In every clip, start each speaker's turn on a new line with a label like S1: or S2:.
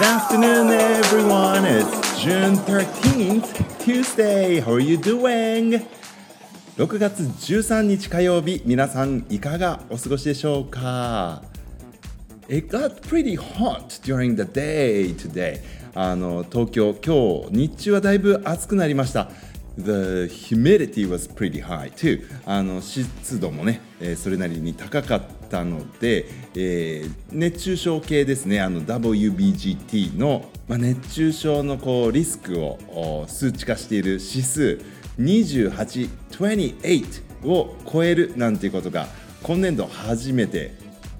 S1: Good afternoon, everyone. It's June 13th, Tuesday. How are you doing? 6月13日火曜日、皆さんいかがお過ごしでしょうか It got pretty hot during the day today. あの東京、今日日中はだいぶ暑くなりました。The humidity was pretty high too. あの湿度もね、えー、それなりに高かったので、えー、熱中症系ですね、あの WBGT の、まあ、熱中症のこうリスクを数値化している指数28、28を超えるなんていうことが今年度初めて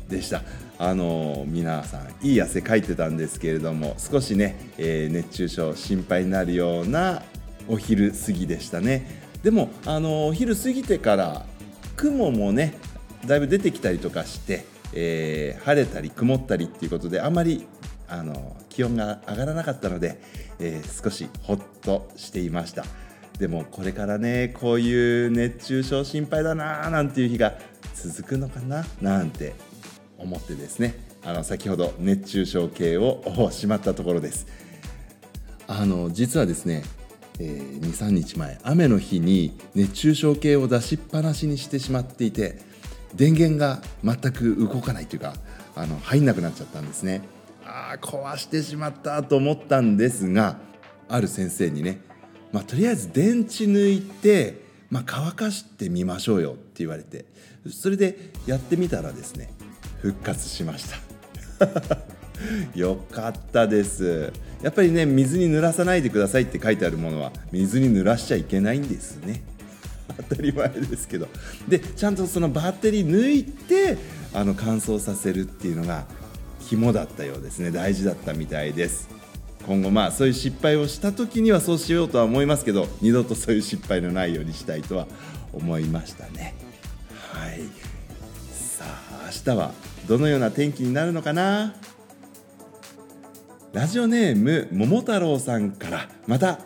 S1: でした。あの皆さんいい汗かいてたんですけれども少しね、えー、熱中症心配になるようなお昼過ぎでしたね。でもあのお昼過ぎてから雲もねだいぶ出てきたりとかして、えー、晴れたり曇ったりっていうことであまりあの気温が上がらなかったので、えー、少しほっとしていました。でもこれからねこういう熱中症心配だなーなんていう日が続くのかななんて思ってですね。あの先ほど熱中症計をしまったところです。あの実はですねえー、23日前雨の日に熱中症計を出しっぱなしにしてしまっていて電源が全く動かないというかあの入んなくなっちゃったんですね。ああ壊してしまったと思ったんですがある先生にね、まあ、とりあえず電池抜いて、まあ、乾かしてみましょうよって言われてそれでやってみたらですね復活しました。よかったです。やっぱりね水に濡らさないでくださいって書いてあるものは水に濡らしちゃいけないんですね。当たり前ですけど。でちゃんとそのバッテリー抜いてあの乾燥させるっていうのが肝だったようですね。大事だったみたいです。今後まあそういう失敗をした時にはそうしようとは思いますけど二度とそういう失敗のないようにしたいとは思いましたね。はい。さあ明日はどのような天気になるのかな？ラジオネーム桃太郎さんからまた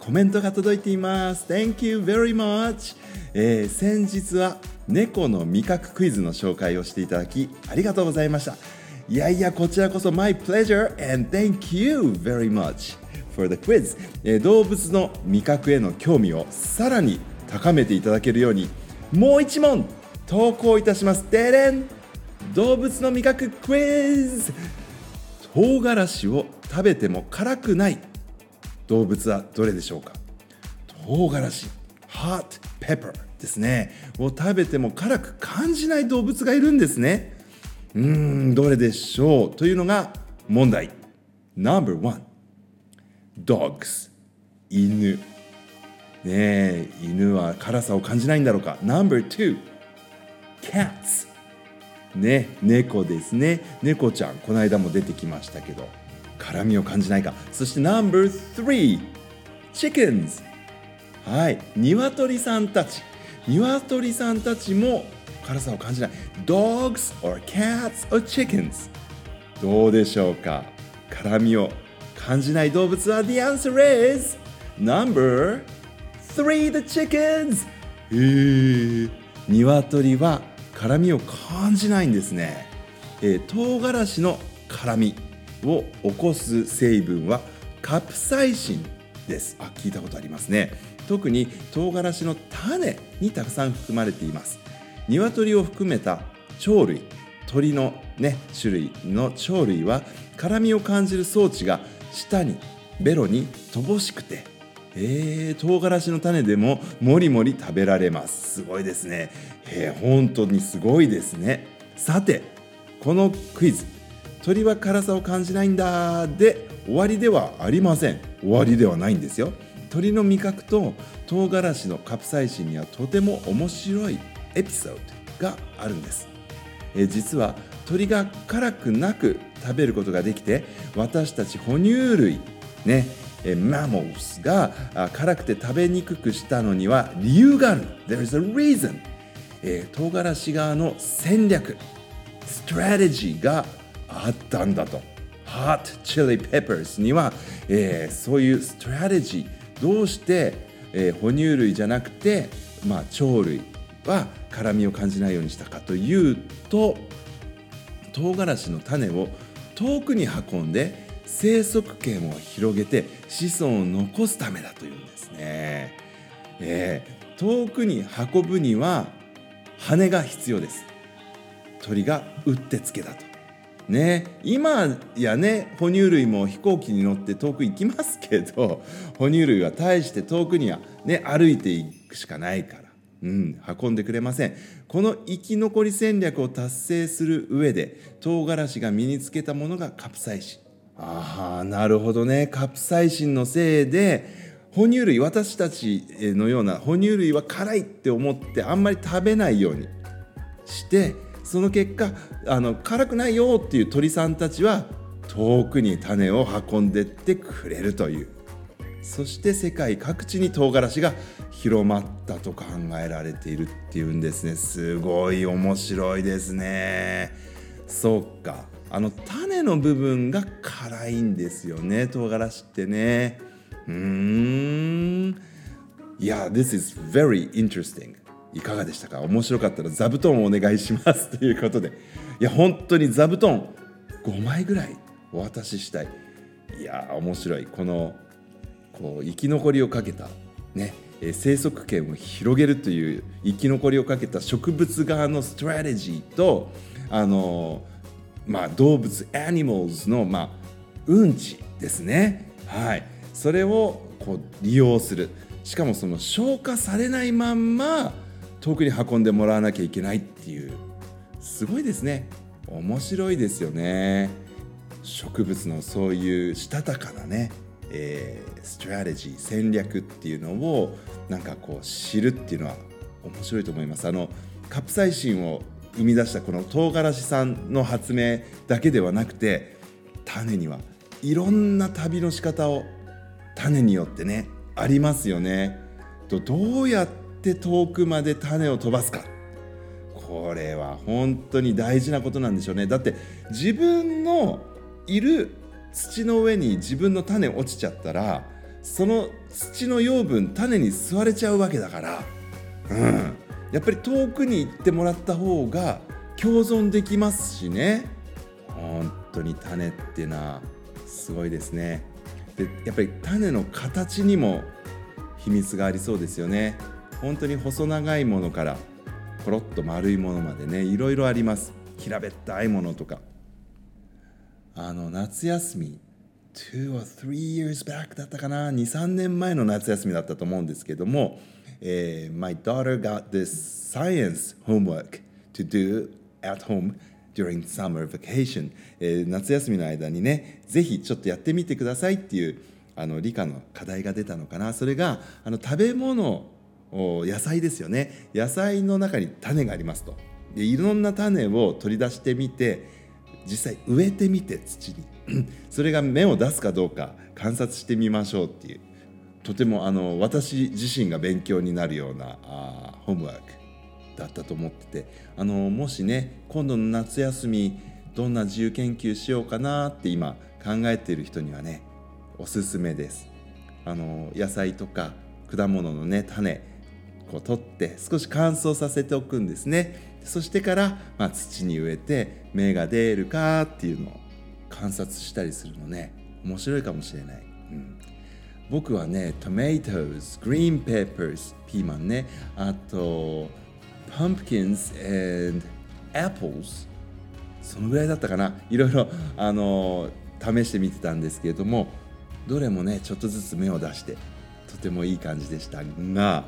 S1: コメントが届いています。Thank you very much、えー、先日は猫の味覚クイズの紹介をしていただきありがとうございました。いやいやこちらこそ My pleasure and thank you very much for the quiz、えー、動物の味覚への興味をさらに高めていただけるようにもう一問投稿いたします。デレン動物の味覚クイズ。唐辛子を食べても辛くない動物はどれでしょうか？唐辛子。Hot pepper ですね。を食べても辛く感じない動物がいるんですね。うーんどれでしょう？というのが問題。No.1 Dogs 犬。ねえ犬は辛さを感じないんだろうか？No.2 Cats ね猫ですね。猫ちゃんこの間も出てきましたけど辛みを感じないか。そして No.3 Chickens はい。鶏さんたち。鶏さんたちも辛さを感じない。Dogs or cats or chickens どうでしょうか？辛みを感じない動物は The answer is Number 3 The chickens え、鶏は辛みを感じないんですね、えー、唐辛子の辛みを起こす成分はカプサイシンです。あ聞いたことありますね。特に唐辛子の種にたくさん含まれています。鶏を含めた鳥類鳥のね種類の鳥類は辛みを感じる装置が舌にベロに乏しくてえー、唐辛子の種でももりもり食べられます。すごいですね。えー、本当にすごいですね。さてこのクイズ。鳥は辛さを感じないんだで終わりではありません。終わりではないんですよ。鳥の味覚と唐辛子のカプサイシンにはとても面白いエピソードがあるんです。え実は鳥が辛くなく食べることができて私たち哺乳類ねえマモスが辛くて食べにくくしたのには理由がある。There is a reason えー、唐辛子側の戦略ストラテジーがあったんだと。Hot Chili Peppers には、えー、そういうストラテジーどうして、えー、哺乳類じゃなくて、まあ、鳥類は辛みを感じないようにしたかというと唐辛子の種を遠くに運んで生息圏を広げて子孫を残すためだというんですね、えー、遠くに運ぶには羽が必要です。鳥がうってつけだと。ね今やね哺乳類も飛行機に乗って遠く行きますけど哺乳類は大して遠くにはね歩いていくしかないからうん、運んでくれません。この生き残り戦略を達成する上で唐辛子が身につけたものがカプサイシ。ンああなるほどね。カプサイシンのせいで哺乳類私たちのような哺乳類は辛いって思ってあんまり食べないようにしてその結果あの辛くないよっていう鳥さんたちは遠くに種を運んでってくれるという。そして世界各地に唐辛子が広まったと考えられているっていうんですね。すごい面白いですね。そうか。あの種の部分が辛いんですよね。唐辛子ってね。うーん。いや This is very interesting いかがでしたか？面白かったら座布団をお願いしますということで。いや本当に座布団5枚ぐらいお渡ししたい。いや面白い。このこう生き残りをかけたね生息圏を広げるという生き残りをかけた植物側のストラテジーとあの、まあ、動物アニマルズの、まあ、うんちですね、はい、それをこう利用する。しかもその消化されないまんま遠くに運んでもらわなきゃいけないっていう。すごいですね。面白いですよね。植物のそういうしたたかなね。えー、ストラテジー戦略っていうのをなんかこう知るっていうのは面白いと思います。あのカプサイシンを生み出したこの唐辛子さんの発明だけではなくて種にはいろんな旅の仕方を種によってねありますよね。とどうやって遠くまで種を飛ばすか。これは本当に大事なことなんでしょうね。だって自分のいる土の上に自分の種落ちちゃったらその土の養分種に吸われちゃうわけだから、うん、やっぱり遠くに行ってもらった方が共存できますしね。本当に種っていうのはすごいですね。でやっぱり種の形にも秘密がありそうですよね。本当に細長いものからコロッと丸いものまでねいろいろあります。平べったいものとか。あの夏休み2 or 3 years back だったかな。23年前の夏休みだったと思うんですけども、えー、My daughter got this science homework to do at home during summer vacation、えー、夏休みの間にねぜひちょっとやってみてくださいっていうあの理科の課題が出たのかな。それがあの食べ物野菜ですよね。野菜の中に種がありますと。でいろんな種を取り出してみて実際植えてみて土に。それが芽を出すかどうか観察してみましょうっていう。とてもあの私自身が勉強になるようなあホームワークだったと思っててあのもしね今度の夏休みどんな自由研究しようかなって今考えている人にはねおすすめです。あの野菜とか果物のね種こう取って少し乾燥させておくんですね。そしてから、まあ、土に植えて芽が出るかっていうのを観察したりするのね面白いかもしれない、うん、僕はね tomatoes green peppers ピーマンね。あと pumpkins and apples そのぐらいだったかな。いろいろあの試してみてたんですけれどもどれもねちょっとずつ芽を出してとてもいい感じでしたが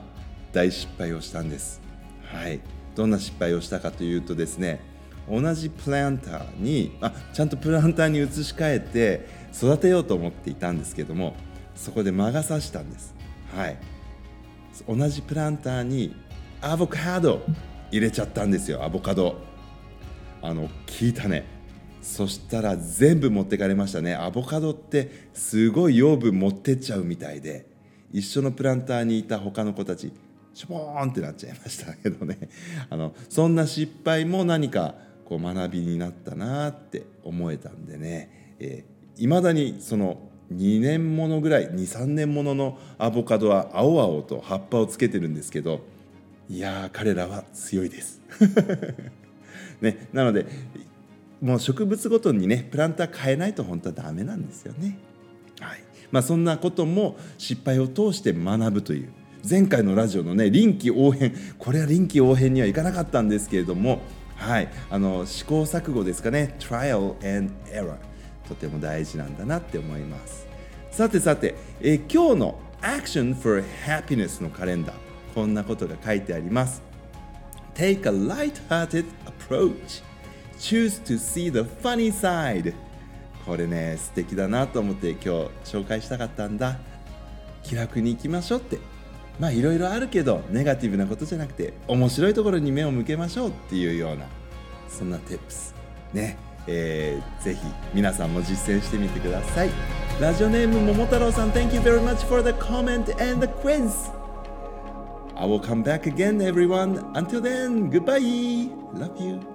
S1: 大失敗をしたんです。はい。どんな失敗をしたかというとですね同じプランターにあちゃんとプランターに移し替えて育てようと思っていたんですけどもそこで魔が差したんです。はい。同じプランターにアボカド入れちゃったんですよアボカド。あの聞いたね。そしたら全部持ってかれましたね。アボカドってすごい養分持ってっちゃうみたいで一緒のプランターにいた他の子たちしょぼーんってなっちゃいましたけどね。あのそんな失敗も何かこう学びになったなって思えたんでね。いま、えー、だにその2年ものぐらい23年もののアボカドは青々と葉っぱをつけてるんですけどいや彼らは強いです。ね、なのでもう植物ごとにねプランター変えないと本当はダメなんですよね。はいまあ、そんなことも失敗を通して学ぶという前回のラジオのね臨機応変これは臨機応変にはいかなかったんですけれどもはいあの試行錯誤ですかね trial and error とても大事なんだなって思います。さてさて、え今日の Action for Happiness のカレンダーこんなことが書いてあります。Take a light-hearted approach. Choose to see the funny side. これね素敵だなと思って今日紹介したかったんだ。気楽に行きましょうって。まあいろいろあるけどネガティブなことじゃなくて面白いところに目を向けましょうっていうようなそんな tips ね。えー、ぜひ皆さんも実践してみてくださいラジオネーム桃太郎さん Thank you very much for the comment and the quiz I will come back again everyone until then goodbye love you